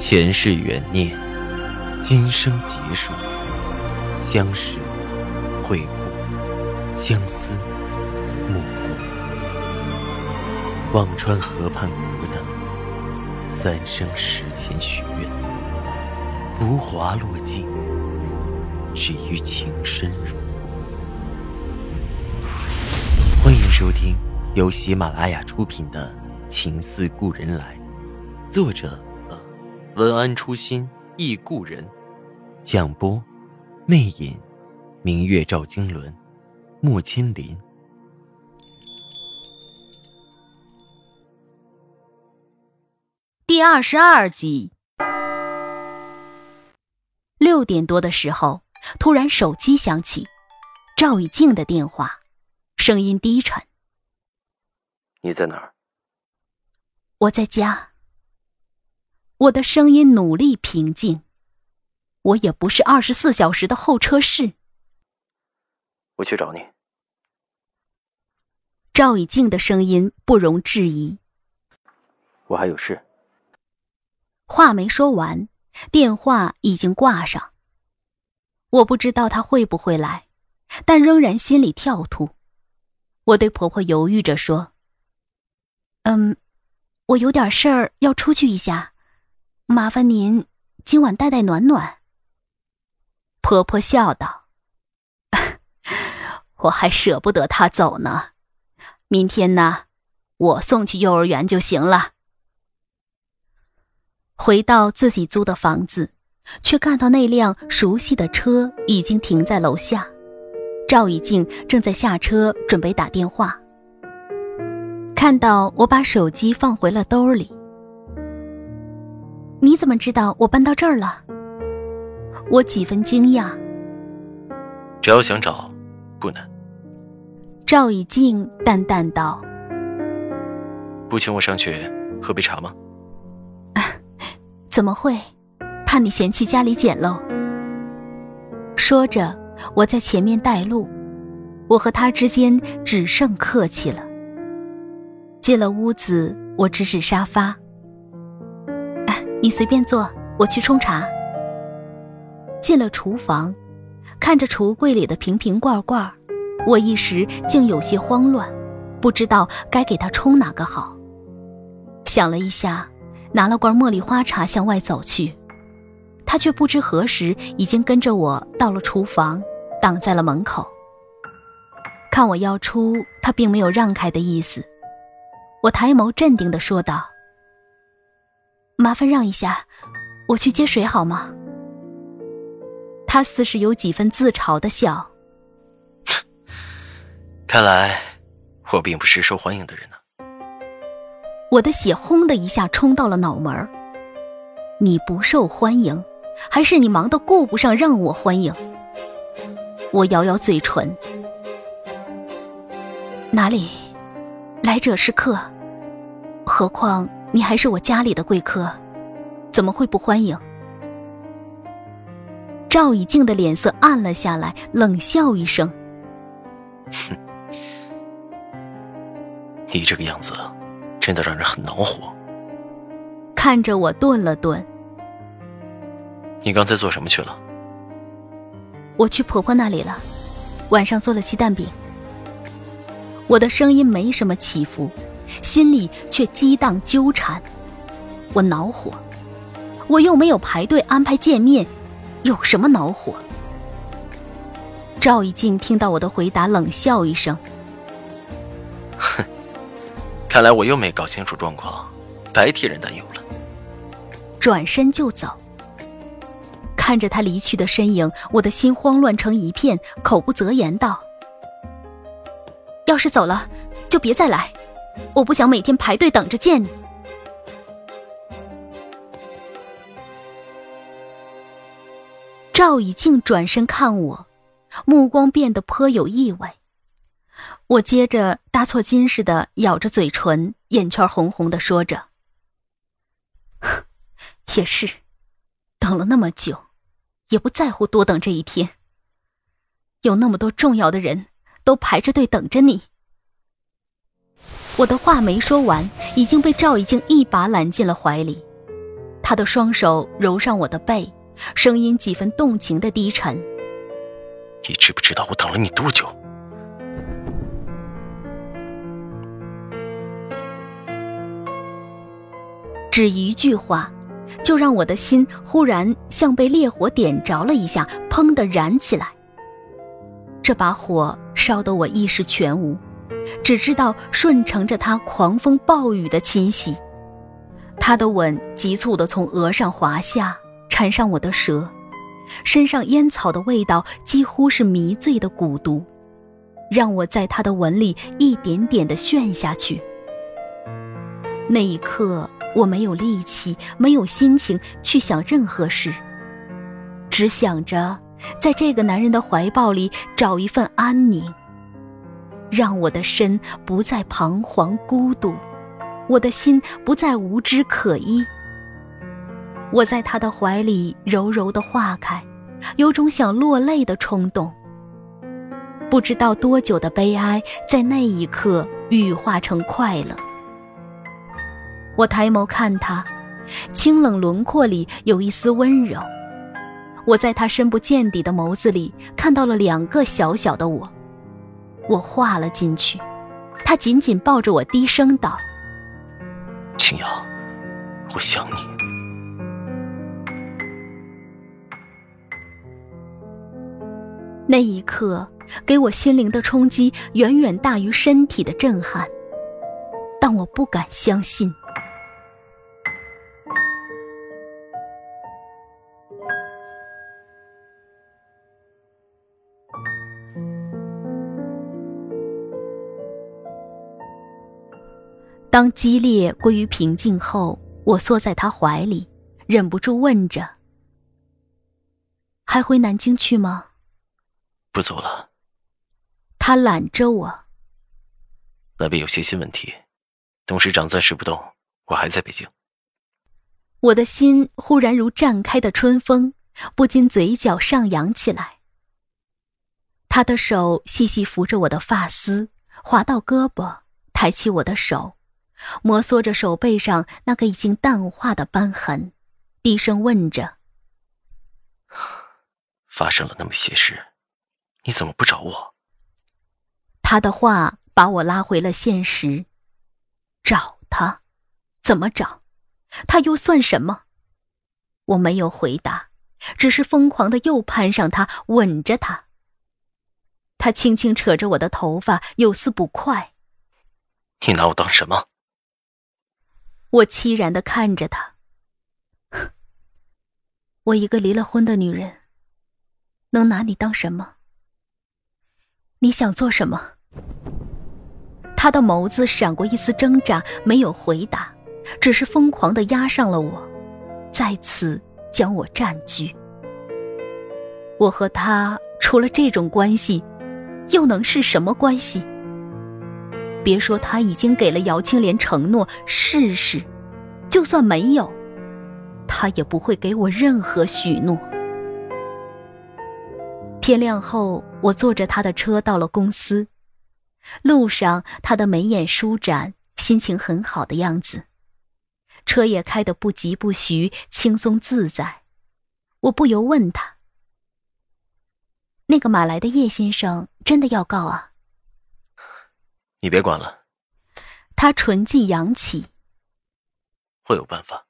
前世缘孽，今生劫数，相识、会故，相思、幕后。忘川河畔孤灯，三生石前许愿，浮华落尽，只余情深入。欢迎收听由喜马拉雅出品的《情似故人来》，作者。文安初心忆故人，蒋波，魅影，明月照经纶，莫千林。第二十二集。六点多的时候，突然手机响起，赵雨静的电话，声音低沉：“你在哪儿？”“我在家。”我的声音努力平静，我也不是二十四小时的候车室。我去找你。赵以静的声音不容置疑。我还有事。话没说完，电话已经挂上。我不知道他会不会来，但仍然心里跳突。我对婆婆犹豫着说：“嗯，我有点事儿要出去一下。”麻烦您今晚带带暖暖。婆婆笑道：“ 我还舍不得她走呢，明天呢，我送去幼儿园就行了。”回到自己租的房子，却看到那辆熟悉的车已经停在楼下，赵以静正在下车准备打电话。看到我把手机放回了兜里。你怎么知道我搬到这儿了？我几分惊讶。只要想找，不难。赵以静淡淡道：“不请我上去喝杯茶吗？” 怎么会？怕你嫌弃家里简陋。说着，我在前面带路。我和他之间只剩客气了。进了屋子，我指指沙发。你随便坐，我去冲茶。进了厨房，看着橱柜里的瓶瓶罐罐，我一时竟有些慌乱，不知道该给他冲哪个好。想了一下，拿了罐茉莉花茶向外走去，他却不知何时已经跟着我到了厨房，挡在了门口。看我要出，他并没有让开的意思。我抬眸镇定地说道。麻烦让一下，我去接水好吗？他似是有几分自嘲的笑。看来我并不是受欢迎的人呢。我的血轰的一下冲到了脑门儿。你不受欢迎，还是你忙得顾不上让我欢迎？我咬咬嘴唇。哪里，来者是客，何况。你还是我家里的贵客，怎么会不欢迎？赵以静的脸色暗了下来，冷笑一声：“哼，你这个样子，真的让人很恼火。”看着我顿了顿：“你刚才做什么去了？”我去婆婆那里了，晚上做了鸡蛋饼。我的声音没什么起伏。心里却激荡纠缠，我恼火，我又没有排队安排见面，有什么恼火？赵一静听到我的回答，冷笑一声：“哼，看来我又没搞清楚状况，白替人担忧了。”转身就走，看着他离去的身影，我的心慌乱成一片，口不择言道：“要是走了，就别再来。”我不想每天排队等着见你。赵以静转身看我，目光变得颇有意味。我接着搭错筋似的咬着嘴唇，眼圈红红的说着：“也是，等了那么久，也不在乎多等这一天。有那么多重要的人都排着队等着你。”我的话没说完，已经被赵以静一把揽进了怀里。他的双手揉上我的背，声音几分动情的低沉：“你知不知道我等了你多久？”只一句话，就让我的心忽然像被烈火点着了一下，砰的燃起来。这把火烧得我意识全无，只知道顺承着他狂风暴雨的侵袭。他的吻急促地从额上滑下，缠上我的舌，身上烟草的味道几乎是迷醉的蛊毒，让我在他的吻里一点点地陷下去。那一刻。我没有力气，没有心情去想任何事，只想着在这个男人的怀抱里找一份安宁，让我的身不再彷徨孤独，我的心不再无枝可依。我在他的怀里柔柔的化开，有种想落泪的冲动。不知道多久的悲哀，在那一刻羽化成快乐。我抬眸看他，清冷轮廓里有一丝温柔。我在他深不见底的眸子里看到了两个小小的我，我化了进去。他紧紧抱着我，低声道：“青瑶，我想你。”那一刻，给我心灵的冲击远远大于身体的震撼，但我不敢相信。当激烈归于平静后，我缩在他怀里，忍不住问着：“还回南京去吗？”“不走了。”他揽着我。那边有些新问题，董事长暂时不动，我还在北京。我的心忽然如绽开的春风，不禁嘴角上扬起来。他的手细细扶着我的发丝，滑到胳膊，抬起我的手。摩挲着手背上那个已经淡化的斑痕，低声问着：“发生了那么些事，你怎么不找我？”他的话把我拉回了现实。找他？怎么找？他又算什么？我没有回答，只是疯狂的又攀上他，吻着他。他轻轻扯着我的头发，有丝不快。你拿我当什么？我凄然的看着他，我一个离了婚的女人，能拿你当什么？你想做什么？他的眸子闪过一丝挣扎，没有回答，只是疯狂的压上了我，再次将我占据。我和他除了这种关系，又能是什么关系？别说他已经给了姚青莲承诺试试，就算没有，他也不会给我任何许诺。天亮后，我坐着他的车到了公司，路上他的眉眼舒展，心情很好的样子，车也开得不急不徐，轻松自在。我不由问他：“那个马来的叶先生真的要告啊？”你别管了。他唇际扬起。会有办法。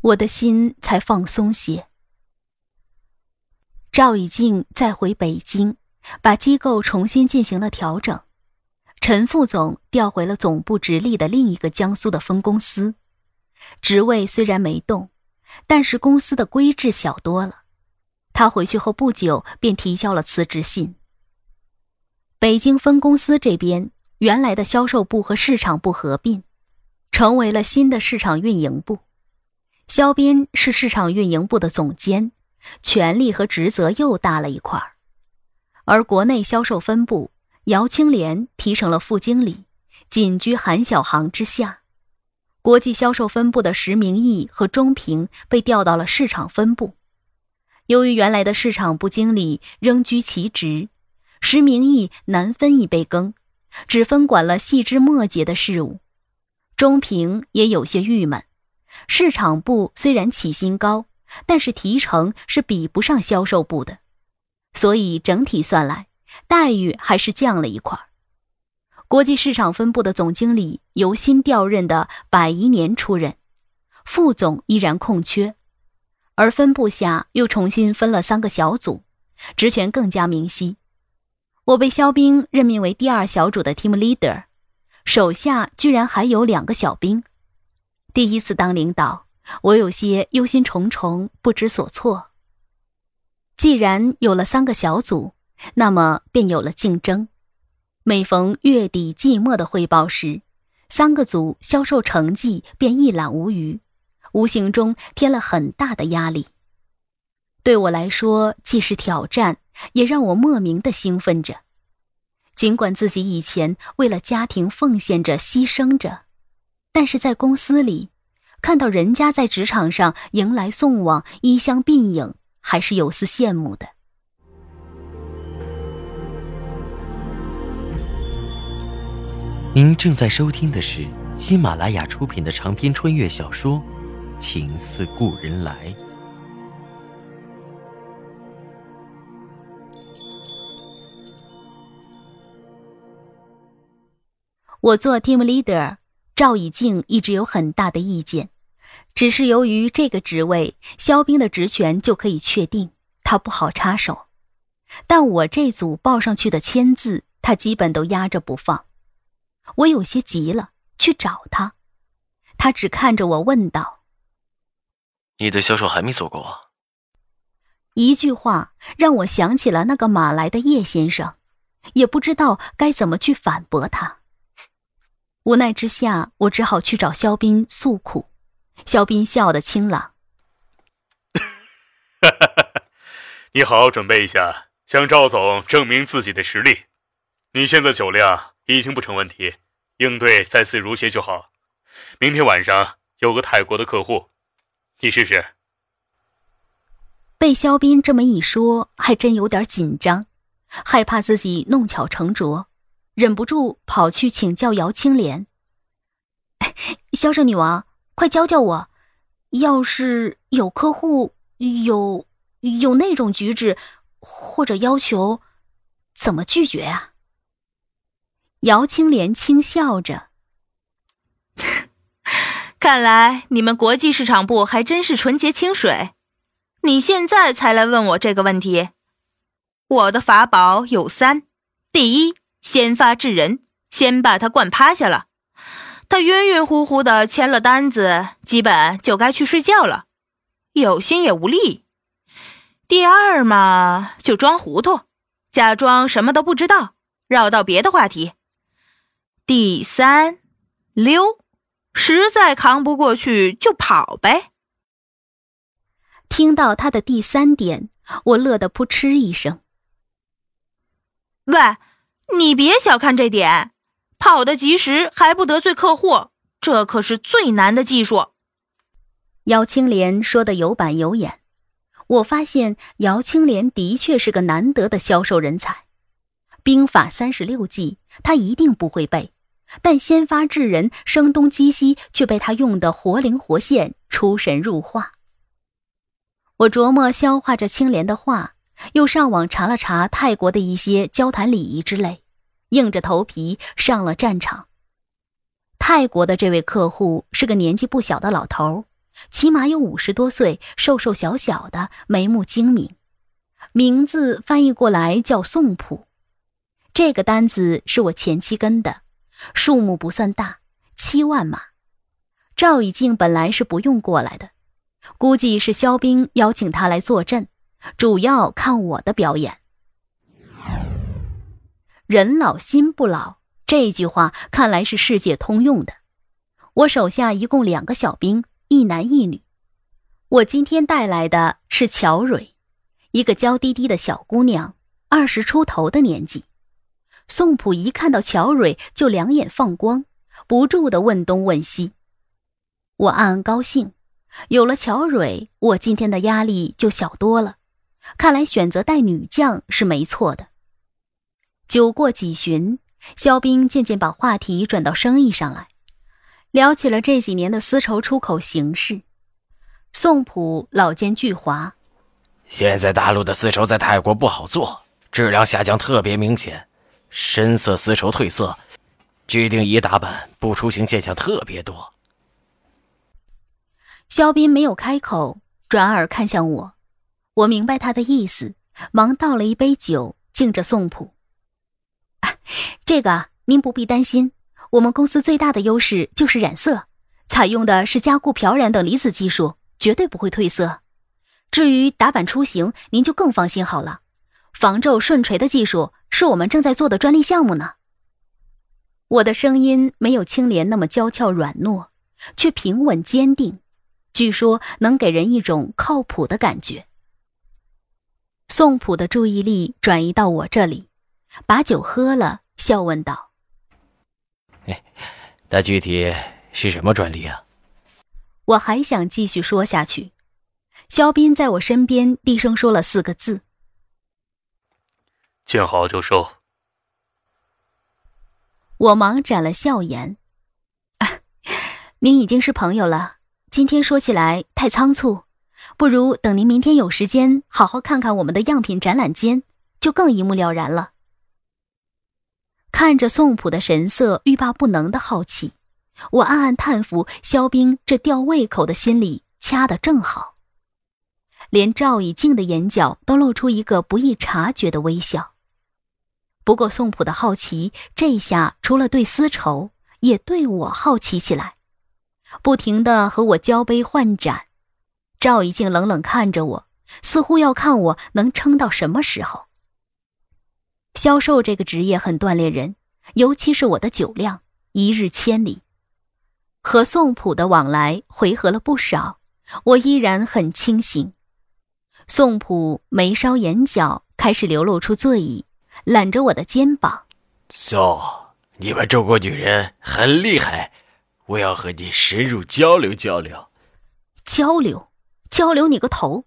我的心才放松些。赵以静再回北京，把机构重新进行了调整。陈副总调回了总部直隶的另一个江苏的分公司，职位虽然没动，但是公司的规制小多了。他回去后不久便提交了辞职信。北京分公司这边，原来的销售部和市场部合并，成为了新的市场运营部。肖斌是市场运营部的总监，权力和职责又大了一块儿。而国内销售分部，姚青莲提成了副经理，仅居韩小航之下。国际销售分部的石明义和钟平被调到了市场分部。由于原来的市场部经理仍居其职。石明义难分一杯羹，只分管了细枝末节的事物。钟平也有些郁闷，市场部虽然起薪高，但是提成是比不上销售部的，所以整体算来，待遇还是降了一块。国际市场分部的总经理由新调任的百宜年出任，副总依然空缺，而分部下又重新分了三个小组，职权更加明晰。我被肖兵任命为第二小组的 team leader，手下居然还有两个小兵。第一次当领导，我有些忧心忡忡，不知所措。既然有了三个小组，那么便有了竞争。每逢月底季末的汇报时，三个组销售成绩便一览无余，无形中添了很大的压力。对我来说，既是挑战，也让我莫名的兴奋着。尽管自己以前为了家庭奉献着、牺牲着，但是在公司里，看到人家在职场上迎来送往、衣香鬓影，还是有丝羡慕的。您正在收听的是喜马拉雅出品的长篇穿越小说《情似故人来》。我做 team leader，赵以静一直有很大的意见，只是由于这个职位，肖冰的职权就可以确定，他不好插手。但我这组报上去的签字，他基本都压着不放。我有些急了，去找他，他只看着我问道：“你的销售还没做够？”一句话让我想起了那个马来的叶先生，也不知道该怎么去反驳他。无奈之下，我只好去找肖斌诉苦。肖斌笑得清朗：“你好好准备一下，向赵总证明自己的实力。你现在酒量已经不成问题。”应对再次如鞋就好。明天晚上有个泰国的客户，你试试。被肖斌这么一说，还真有点紧张，害怕自己弄巧成拙，忍不住跑去请教姚青莲。销售女王，快教教我，要是有客户有有那种举止或者要求，怎么拒绝啊？姚青莲轻笑着：“ 看来你们国际市场部还真是纯洁清水。你现在才来问我这个问题，我的法宝有三：第一，先发制人，先把他灌趴下了，他晕晕乎乎的签了单子，基本就该去睡觉了，有心也无力。第二嘛，就装糊涂，假装什么都不知道，绕到别的话题。”第三，溜，实在扛不过去就跑呗。听到他的第三点，我乐得扑哧一声。喂，你别小看这点，跑得及时还不得罪客户，这可是最难的技术。姚青莲说的有板有眼，我发现姚青莲的确是个难得的销售人才。兵法三十六计，他一定不会背。但先发制人、声东击西却被他用得活灵活现、出神入化。我琢磨消化着青莲的话，又上网查了查泰国的一些交谈礼仪之类，硬着头皮上了战场。泰国的这位客户是个年纪不小的老头，起码有五十多岁，瘦瘦小小的，眉目精明，名字翻译过来叫宋普。这个单子是我前期跟的。数目不算大，七万马。赵以静本来是不用过来的，估计是肖兵邀请他来坐镇，主要看我的表演。人老心不老这句话看来是世界通用的。我手下一共两个小兵，一男一女。我今天带来的是乔蕊，一个娇滴滴的小姑娘，二十出头的年纪。宋普一看到乔蕊，就两眼放光，不住的问东问西。我暗暗高兴，有了乔蕊，我今天的压力就小多了。看来选择带女将是没错的。酒过几巡，肖兵渐渐把话题转到生意上来。聊起了这几年的丝绸出口形势。宋普老奸巨猾，现在大陆的丝绸在泰国不好做，质量下降特别明显，深色丝绸褪色，居定仪打板不出行现象特别多。肖斌没有开口，转而看向我，我明白他的意思，忙倒了一杯酒敬着宋普。这个您不必担心，我们公司最大的优势就是染色，采用的是加固漂染等离子技术。绝对不会褪色。至于打板出行，您就更放心好了。防皱顺垂的技术是我们正在做的专利项目呢。我的声音没有青莲那么娇俏软糯，却平稳坚定，据说能给人一种靠谱的感觉。宋普的注意力转移到我这里，把酒喝了，笑问道：“哎，那具体是什么专利啊？”我还想继续说下去，肖斌在我身边低声说了四个字：“见好就收。”我忙展了笑颜：“您已经是朋友了，今天说起来太仓促，不如等您明天有时间，好好看看我们的样品展览间，就更一目了然了。”看着宋普的神色，欲罢不能的好奇。我暗暗叹服，肖冰这吊胃口的心理掐得正好。连赵以静的眼角都露出一个不易察觉的微笑。不过宋普的好奇这下除了对丝绸，也对我好奇起来，不停的和我交杯换盏。赵以静冷冷看着我，似乎要看我能撑到什么时候。销售这个职业很锻炼人，尤其是我的酒量，一日千里。和宋普的往来回合了不少，我依然很清醒。宋普眉梢眼角开始流露出醉意，揽着我的肩膀：“宋，你们中国女人很厉害，我要和你深入交流交流。”交流，交流你个头！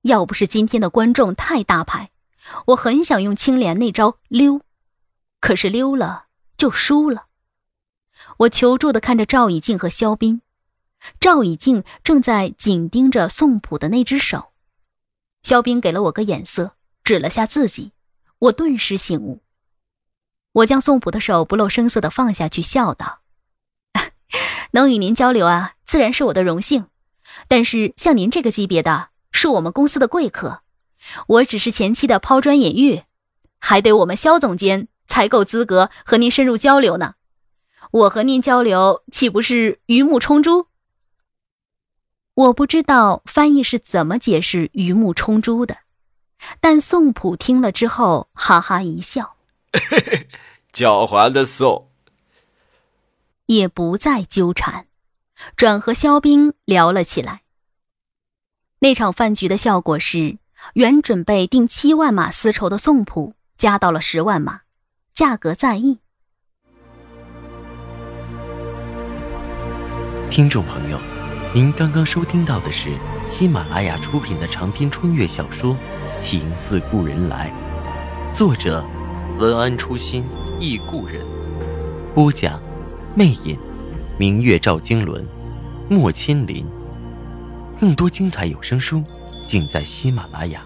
要不是今天的观众太大牌，我很想用青莲那招溜，可是溜了就输了。我求助的看着赵以静和肖斌，赵以静正在紧盯着宋普的那只手，肖斌给了我个眼色，指了下自己，我顿时醒悟。我将宋普的手不露声色的放下去，笑道：“能与您交流啊，自然是我的荣幸。但是像您这个级别的，是我们公司的贵客，我只是前期的抛砖引玉，还得我们肖总监才够资格和您深入交流呢。”我和您交流，岂不是鱼目冲珠？我不知道翻译是怎么解释“鱼目冲珠”的，但宋普听了之后哈哈一笑，狡猾的宋，也不再纠缠，转和肖冰聊了起来。那场饭局的效果是，原准备定七万码丝绸的宋普加到了十万码，价格在议。听众朋友，您刚刚收听到的是喜马拉雅出品的长篇穿越小说《情似故人来》，作者文安初心忆故人，播讲魅影，明月照经纶，莫亲临。更多精彩有声书，尽在喜马拉雅。